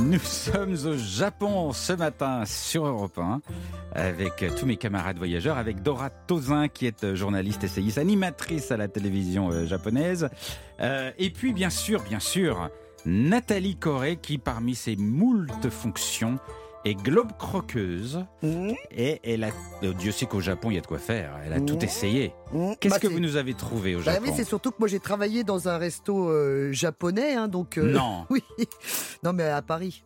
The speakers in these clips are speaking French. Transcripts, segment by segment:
Nous sommes au Japon ce matin sur Europe 1 avec tous mes camarades voyageurs, avec Dora Tozin qui est journaliste essayiste, animatrice à la télévision euh, japonaise. Euh, et puis bien sûr, bien sûr, Nathalie Corée qui parmi ses moultes fonctions est globe croqueuse Mmh. et elle a euh, Dieu sait qu'au Japon il y a de quoi faire, elle a Mmh. tout essayé. Mmh. Qu'est-ce Bah, que vous nous avez trouvé au Bah Japon? c'est surtout que moi j'ai travaillé dans un resto euh, japonais, hein, donc. euh, Non. Oui. Non, mais à Paris.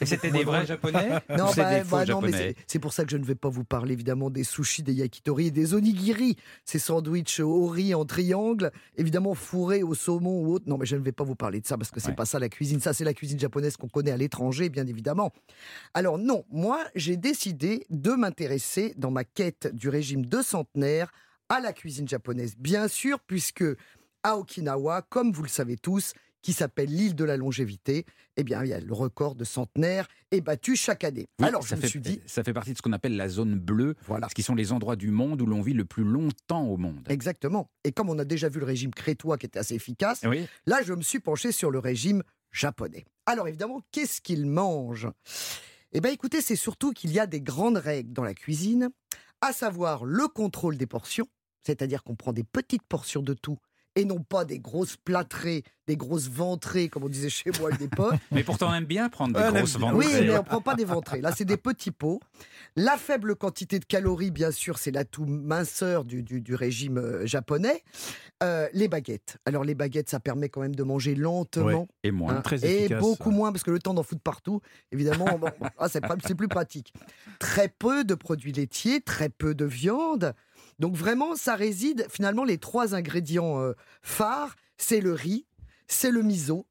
Et c'était des vrais japonais Non, bah, des faux bah, non, mais c'est pour ça que je ne vais pas vous parler évidemment des sushis, des yakitori et des onigiri, ces sandwichs au riz en triangle, évidemment fourrés au saumon ou autre. Non, mais je ne vais pas vous parler de ça parce que c'est Ouais. pas ça la cuisine. Ça, c'est la cuisine japonaise qu'on connaît à l'étranger, bien évidemment. Alors non, moi, j'ai décidé de m'intéresser dans ma quête du régime de centenaire à la cuisine japonaise, bien sûr, puisque à Okinawa, comme vous le savez tous, qui s'appelle l'île de la longévité, eh bien, il y a le record de centenaire est battu chaque année. Oui, Alors, je ça me fait, suis dit, ça fait partie de ce qu'on appelle la zone bleue, voilà. ce qui sont les endroits du monde où l'on vit le plus longtemps au monde. Exactement. Et comme on a déjà vu le régime crétois qui était assez efficace, Oui, là, je me suis penché sur le régime japonais. Alors, évidemment, qu'est-ce qu'ils mangent Eh bien, écoutez, c'est surtout qu'il y a des grandes règles dans la cuisine, à savoir le contrôle des portions, c'est-à-dire qu'on prend des petites portions de tout et non pas des grosses plâtrées, des grosses ventrées, comme on disait chez moi à l'époque. mais pourtant on aime bien prendre des grosses ventrées. Oui, mais on ne prend pas des ventrées. Là, c'est des petits pots. La faible quantité de calories, bien sûr, c'est l'atout minceur du, du- du régime euh, japonais. Euh, les baguettes. Alors, les baguettes, ça permet quand même de manger lentement. Et moins. hein, très et efficace, beaucoup ouais. moins, parce que le temps d'en foutre partout, évidemment, ah, c'est plus pratique. Très peu de produits laitiers, très peu de viande. Donc, vraiment, ça réside, finalement, les trois ingrédients euh, phares, c'est le riz, c'est le miso,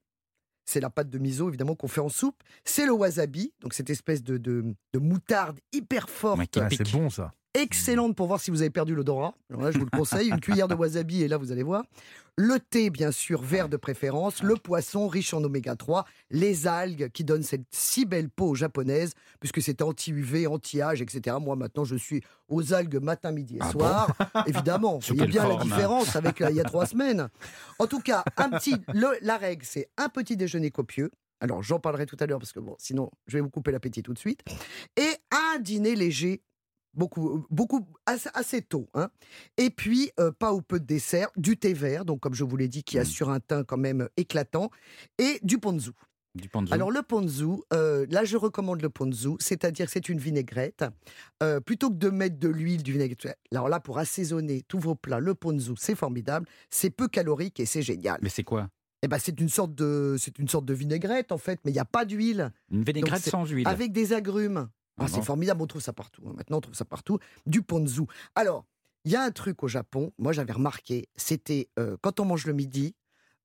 c'est la pâte de miso évidemment qu'on fait en soupe. C'est le wasabi, donc cette espèce de, de- de moutarde hyper forte, Ouais, c'est bon ça. Excellente pour voir si vous avez perdu l'odorat. Là, je vous le conseille, une cuillère de wasabi et là vous allez voir. Le thé bien sûr vert de préférence, le poisson riche en oméga 3, les algues qui donnent cette si belle peau japonaise puisque c'est anti-UV, anti-âge, etc. Moi maintenant je suis aux algues matin, midi et Ah soir. Évidemment, vous Sous voyez quelle bien la forme différence avec euh, il y a trois semaines. En tout cas, un petit, le- la règle c'est un petit déjeuner copieux. Alors j'en parlerai tout à l'heure parce que bon, sinon je vais vous couper l'appétit tout de suite. Et un dîner léger beaucoup, beaucoup assez, assez tôt. Hein. Et puis, euh, pas ou peu de dessert, du thé vert, donc comme je vous l'ai dit, qui Mm. assure un teint quand même éclatant, et du ponzu. Du ponzu. Alors le ponzu, euh, là je recommande le ponzu, c'est-à-dire c'est une vinaigrette. Euh, plutôt que de mettre de l'huile, du vinaigre, alors là pour assaisonner tous vos plats, le ponzu c'est formidable, c'est peu calorique et c'est génial. Mais c'est quoi? Eh ben c'est une sorte de, c'est une sorte de vinaigrette en fait, mais il n'y a pas d'huile, Une vinaigrette sans huile. avec des agrumes. Ah, c'est formidable, on trouve ça partout. hein. Maintenant on trouve ça partout. Du ponzu. Alors il y a un truc au Japon, moi j'avais remarqué, c'était euh, quand on mange le midi.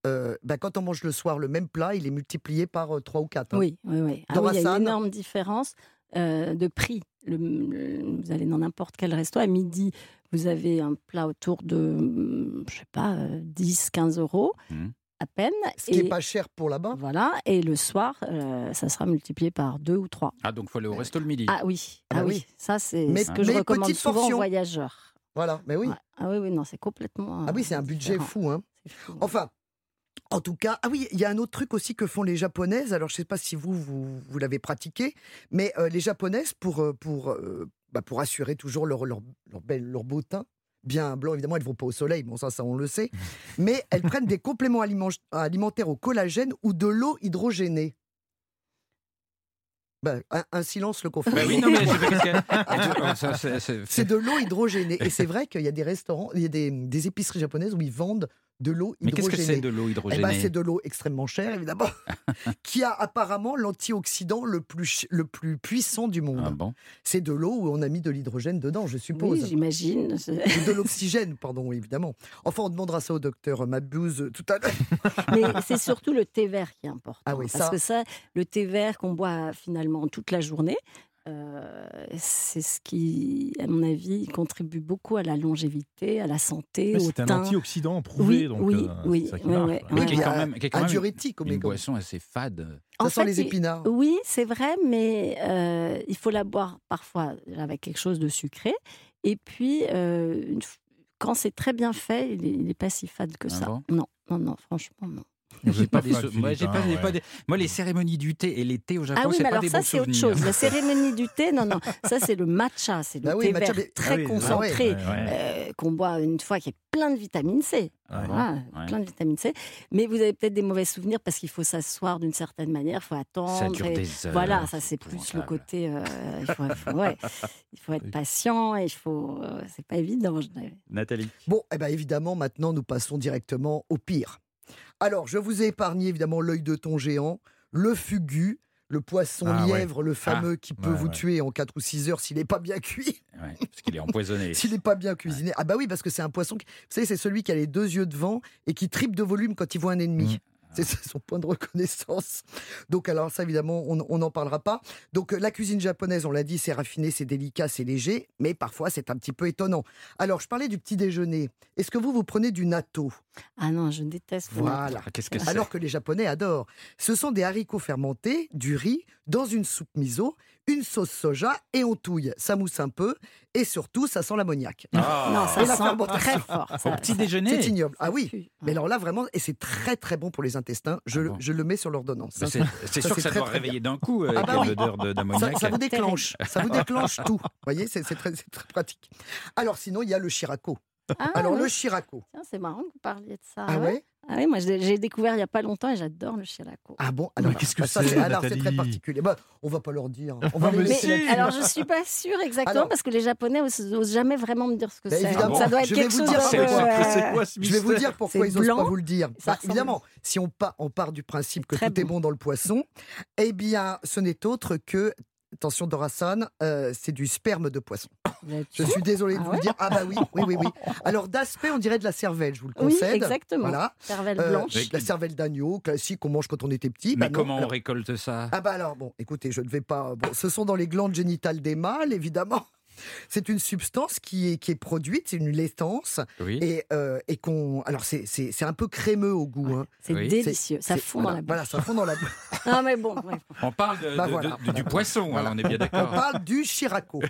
euh, ben, quand on mange le soir le même plat, il est multiplié par 3 ou 4. Oui, oui, oui. Ah Dans oui, il y a une énorme différence euh, de prix. Le- le- vous allez dans n'importe quel resto, à midi, vous avez un plat autour de, je sais pas, euh, 10, 15 euros, Mhm. À peine. Ce qui n'est pas cher pour là-bas. Voilà, et le soir, euh, ça sera multiplié par deux ou trois. Ah, donc faut aller au resto le midi. Ah oui, Ah ah, bah oui. oui. ça c'est Mais- ce que je recommande petite souvent portion. aux voyageurs. Voilà, mais oui. Ouais. Ah oui, oui, non, c'est complètement. Ah oui, c'est un euh, budget fou. Hein. Fou. Enfin, en tout cas, ah oui, il y a un autre truc aussi que font les japonaises. Alors, je ne sais pas si vous, vous, vous l'avez pratiqué, mais euh, les japonaises, pour, euh, pour, euh, bah, pour assurer toujours leur, leur, leur, belle, leur beau teint, bien blanc, évidemment, elles ne vont pas au soleil, bon, ça, ça, on le sait, mais elles prennent des compléments aliment- alimentaires au collagène ou de l'eau hydrogénée. Ben, un, un silence le confirme. Bah oui, c'est- de l'eau hydrogénée. Et c'est vrai qu'il y a des restaurants, il y a des, des épiceries japonaises où ils vendent de l'eau Mais qu'est-ce hydrogénée. que c'est de l'eau Eh hydrogénée ben, c'est de l'eau extrêmement chère, évidemment, qui a apparemment l'antioxydant le plus, le plus puissant du monde. Ah bon? C'est de l'eau où on a mis de l'hydrogène dedans, je Oui, suppose. j'imagine. C'est- Ou de l'oxygène, pardon, évidemment. Enfin, on demandera ça au docteur Mabuse tout à l'heure. Mais c'est surtout le thé vert qui est important. Ah oui, parce ça- que ça, le thé vert qu'on boit finalement toute la journée, euh, c'est ce qui, à mon avis, contribue beaucoup à la longévité, à la santé, C'est un antioxydant prouvé, Oui, donc oui, euh, oui, c'est ça qui ouais, marche, ouais, quoi. Mais ouais. qui est quand même, qui est quand un même diurétique, une boisson assez fade. En Ça sent fait, les épinards. Oui, c'est vrai, mais euh, il faut la boire parfois avec quelque chose de sucré. Et puis, euh, quand c'est très bien fait, il n'est pas si fade que Ah ça. bon? Non, non, non, franchement, non. J'ai pas pas des moi, j'ai pas, hein, des- moi, les cérémonies du thé et les thés au Japon, Ah oui, c'est mais pas alors des ça, bons c'est autre chose. La cérémonie du thé, non, non. Ça, c'est le matcha. C'est le Bah oui, thé matcha, vert mais- très Ah oui, concentré. ouais, ouais. euh, qu'on boit une fois, qui est plein de vitamine C. Ouais. Voilà, Ouais. plein de vitamine C. Mais vous avez peut-être des mauvais souvenirs parce qu'il faut s'asseoir d'une certaine manière, il faut attendre. Ça dure et- des heures. Voilà, ça c'est plus le côté. euh, il, faut, il faut- ouais, il faut être patient et il faut. euh, c'est pas évident. je. Nathalie. Bon, eh ben évidemment, maintenant, nous passons directement au pire. Alors, je vous ai épargné évidemment l'œil de thon géant, le fugu, le poisson Ah ouais. lièvre, le fameux qui peut Ouais, vous ouais. tuer en 4 ou 6 heures s'il n'est pas bien cuit. Parce qu'il est empoisonné. S'il n'est pas bien cuisiné. Ah bah oui, parce que c'est un poisson, qui- vous savez, c'est celui qui a les deux yeux devant et qui triple de volume quand il voit un ennemi. C'est son point de reconnaissance. Donc alors ça évidemment on n'en parlera pas. Donc euh, la cuisine japonaise, on l'a dit, c'est raffiné, c'est délicat, c'est léger, mais parfois c'est un petit peu étonnant. Alors je parlais du petit déjeuner. Est-ce que vous vous prenez du natto? Ah non, je déteste. Voilà. Ah, Qu'est-ce que c'est? Alors que les Japonais adorent. Ce sont des haricots fermentés, du riz, dans une soupe miso, une sauce soja et on touille. Ça mousse un peu et surtout ça sent l'ammoniac. Ah. Non, ça Et sent très fort. Au petit ça- déjeuner. C'est ignoble. Ah oui. Mais alors là vraiment, et c'est très très bon pour les intestins. Je, Ah bon je le mets sur l'ordonnance. C'est sûr que ça très, doit très réveiller d'un coup euh, Ah avec bah oui. l'odeur Ça, d'ammoniac. ça vous déclenche, ça vous déclenche tout. Vous voyez, c'est c'est très, c'est très pratique. Alors sinon, il y a le shirako. Ah, Alors le. Tiens, c'est marrant que vous parliez de ça. Ah ouais? Ah oui, moi j'ai découvert il n'y a pas longtemps et j'adore le shirako. Ah bon? Mais alors, qu'est-ce que bah, c'est, alors c'est très particulier. Bah, on va pas leur dire. On Ah, va les mais là-dessus. alors je suis pas sûre exactement Alors- parce que les Japonais osent, osent jamais vraiment me dire ce que Bah, c'est. Donc ça doit être Je vais quelque vous chose dire euh, quoi ce Je vais vous dire pourquoi ils n'osent pas vous le dire. Bah, évidemment, si on, part, on part du principe que tout est bon dans le poisson, eh bien, ce n'est autre que, attention Dorasan, euh, c'est du sperme de poisson. Je suis désolé de Ah vous ouais le dire. Ah bah oui, oui, oui, oui. Alors d'aspect, on dirait de la cervelle, je vous le Oui, concède. exactement. Voilà. Cervelle Euh, blanche. la cervelle d'agneau, classique, qu'on mange quand on était petit. Mais Bah comment on récolte ça? Ah bah alors, bon, écoutez, je ne vais pas... Bon, ce sont dans les glandes génitales des mâles, évidemment. C'est une substance qui est, qui est produite, c'est une laitance, Oui. et, euh, et qu'on... Alors, c'est- c'est c'est un peu crémeux au goût. hein. C'est Oui. délicieux. Ça fond voilà, dans la bouche. Voilà, ça fond dans la bouche. Ah mais bon, ouais. On parle de- Bah de- voilà, de- voilà. du poisson, Voilà. hein, on est bien On d'accord. parle du chiraco.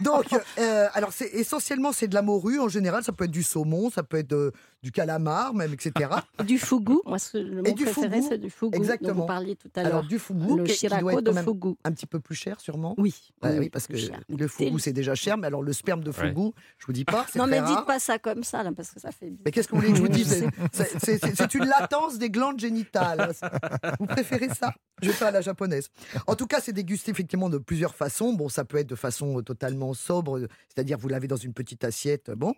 Donc, euh, alors, c'est essentiellement, c'est de la morue en général. Ça peut être du saumon, ça peut être de- du calamar, même, etc. du fugu. Moi, ce- le mot du préféré, c'est du fugu. dont exactement. vous parliez tout à Alors, l'heure. du fougou, Le qui, qui doit shirako être de fugu. un petit peu plus cher, sûrement. Oui. Oui, oui, parce que cher. le fougou, c'est déjà cher, mais alors le sperme de fougou, je vous dis pas, Non, mais rare. dites pas ça comme ça, là, parce que ça fait. Mais qu'est-ce que vous voulez que je vous dise. C'est- une latence des glandes génitales. Vous préférez ça? Je vais pas à la japonaise. En tout cas, c'est dégusté effectivement de plusieurs façons. Bon, ça peut être de façon euh, totalement sobre, c'est-à-dire vous l'avez dans une petite assiette, euh, bon.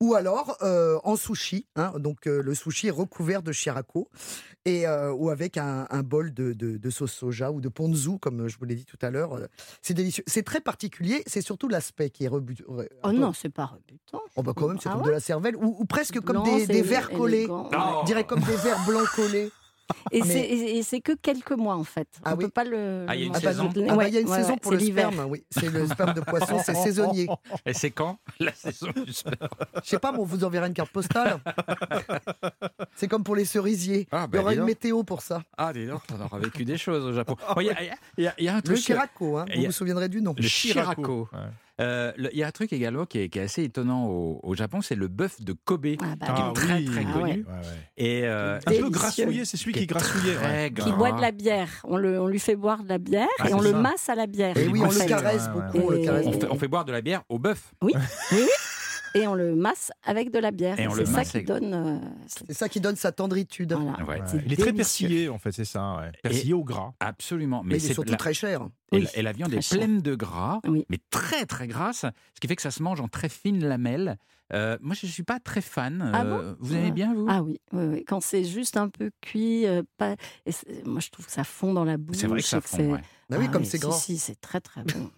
Ou alors euh, en sushi. hein. donc euh, le sushi est recouvert de shirako et euh, ou avec un, un bol de, de- de sauce soja ou de ponzu, comme je vous l'ai dit tout à l'heure. C'est délicieux. C'est très particulier. C'est surtout l'aspect qui est rebutant. Oh non, c'est pas rebutant. Oh bah quand même, c'est Ah comme ouais de la cervelle, ou, ou presque comme Blanc, des, des verres collés. Je dirais comme des verres blancs collés. Et Mais- c'est- et c'est que quelques mois, en fait. Ah On oui. peut pas le. Ah, il y a une le Ah saison. Ah bah, Ouais, y a une ouais, saison ouais, pour le l'hiver. sperme, oui. C'est le sperme de poisson, c'est saisonnier. Et c'est quand La saison du sperme. Je sais pas, mais on vous enverra une carte postale. C'est comme pour les cerisiers. Ah, Il y bah, aura une météo pour ça. Ah, dis donc, on aura vécu des choses au Japon. Il y y y a un Le truc. Chiraco, hein, il vous vous souviendrez du nom. Le Shirako. Ouais. Euh, le- Il y a un truc également qui est, qui est assez étonnant au, au Japon, c'est le bœuf de Kobe. Ah bah, qui Ah est très oui. très Ah connu. ouais. Et euh, Un peu grassouillé, c'est celui qui est grassouillait. très ouais. gras. Qui boit de la bière. On, le, on lui fait boire de la bière Ah, et on le masse à la bière. Et oui, on le caresse Ouais, beaucoup. on le caresse on, beaucoup. fait, on fait boire de la bière au bœuf. Et on le masse avec de la bière. C'est ça qui avec- donne. euh, c'est- ça qui donne sa tendritude. voilà. Ouais. Ouais. C'est Il est très persillé, en fait, c'est ça. ouais. Persillé au gras. Absolument. Mais il est c'est surtout la- très cher. Et, Oui, la, et la viande très est cher. pleine de gras, Oui. mais très très grasse, ce qui fait que ça se mange en très fines lamelles. Euh, moi, je ne suis pas très fan. Ah Euh, vous aimez Ouais. bien, vous? Ah oui, oui, oui. quand c'est juste un peu cuit, euh, pas... et moi je trouve que ça fond dans la bouche. C'est vrai que ça fond. c'est- ouais. Bah oui, Ah comme oui, c'est si, grand. Si, c'est très très bon.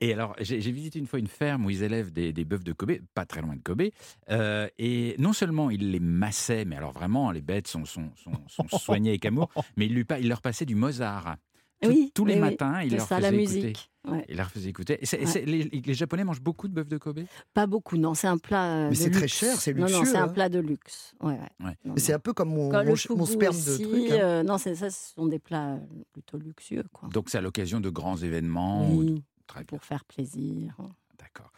Et alors, j'ai visité une fois une ferme où ils élèvent des, des bœufs de Kobe, pas très loin de Kobe. euh, et non seulement ils les massaient, mais alors vraiment, les bêtes sont, sont, sont, sont soignées avec amour, mais ils, lui, pa- ils leur passaient du Mozart. Tout- Oui, tous les oui, oui. matins, ils C'est leur ça, faisaient la écouter. musique. Ouais. Ils leur faisaient écouter. Et Ouais. les, les Japonais mangent beaucoup de bœuf de Kobe? Pas beaucoup, non, c'est un plat. euh, Mais de c'est très luxe. cher, c'est Non, non, luxueux, c'est un hein. plat de luxe. Ouais, ouais. Ouais. Non, Mais c'est un peu comme mon, mon, mon fugu sperme aussi, de truc. hein. euh, non, ça, ce sont des plats plutôt luxueux, quoi. Donc c'est à l'occasion de grands événements. ou de- Bien, pour faire plaisir. d'accord.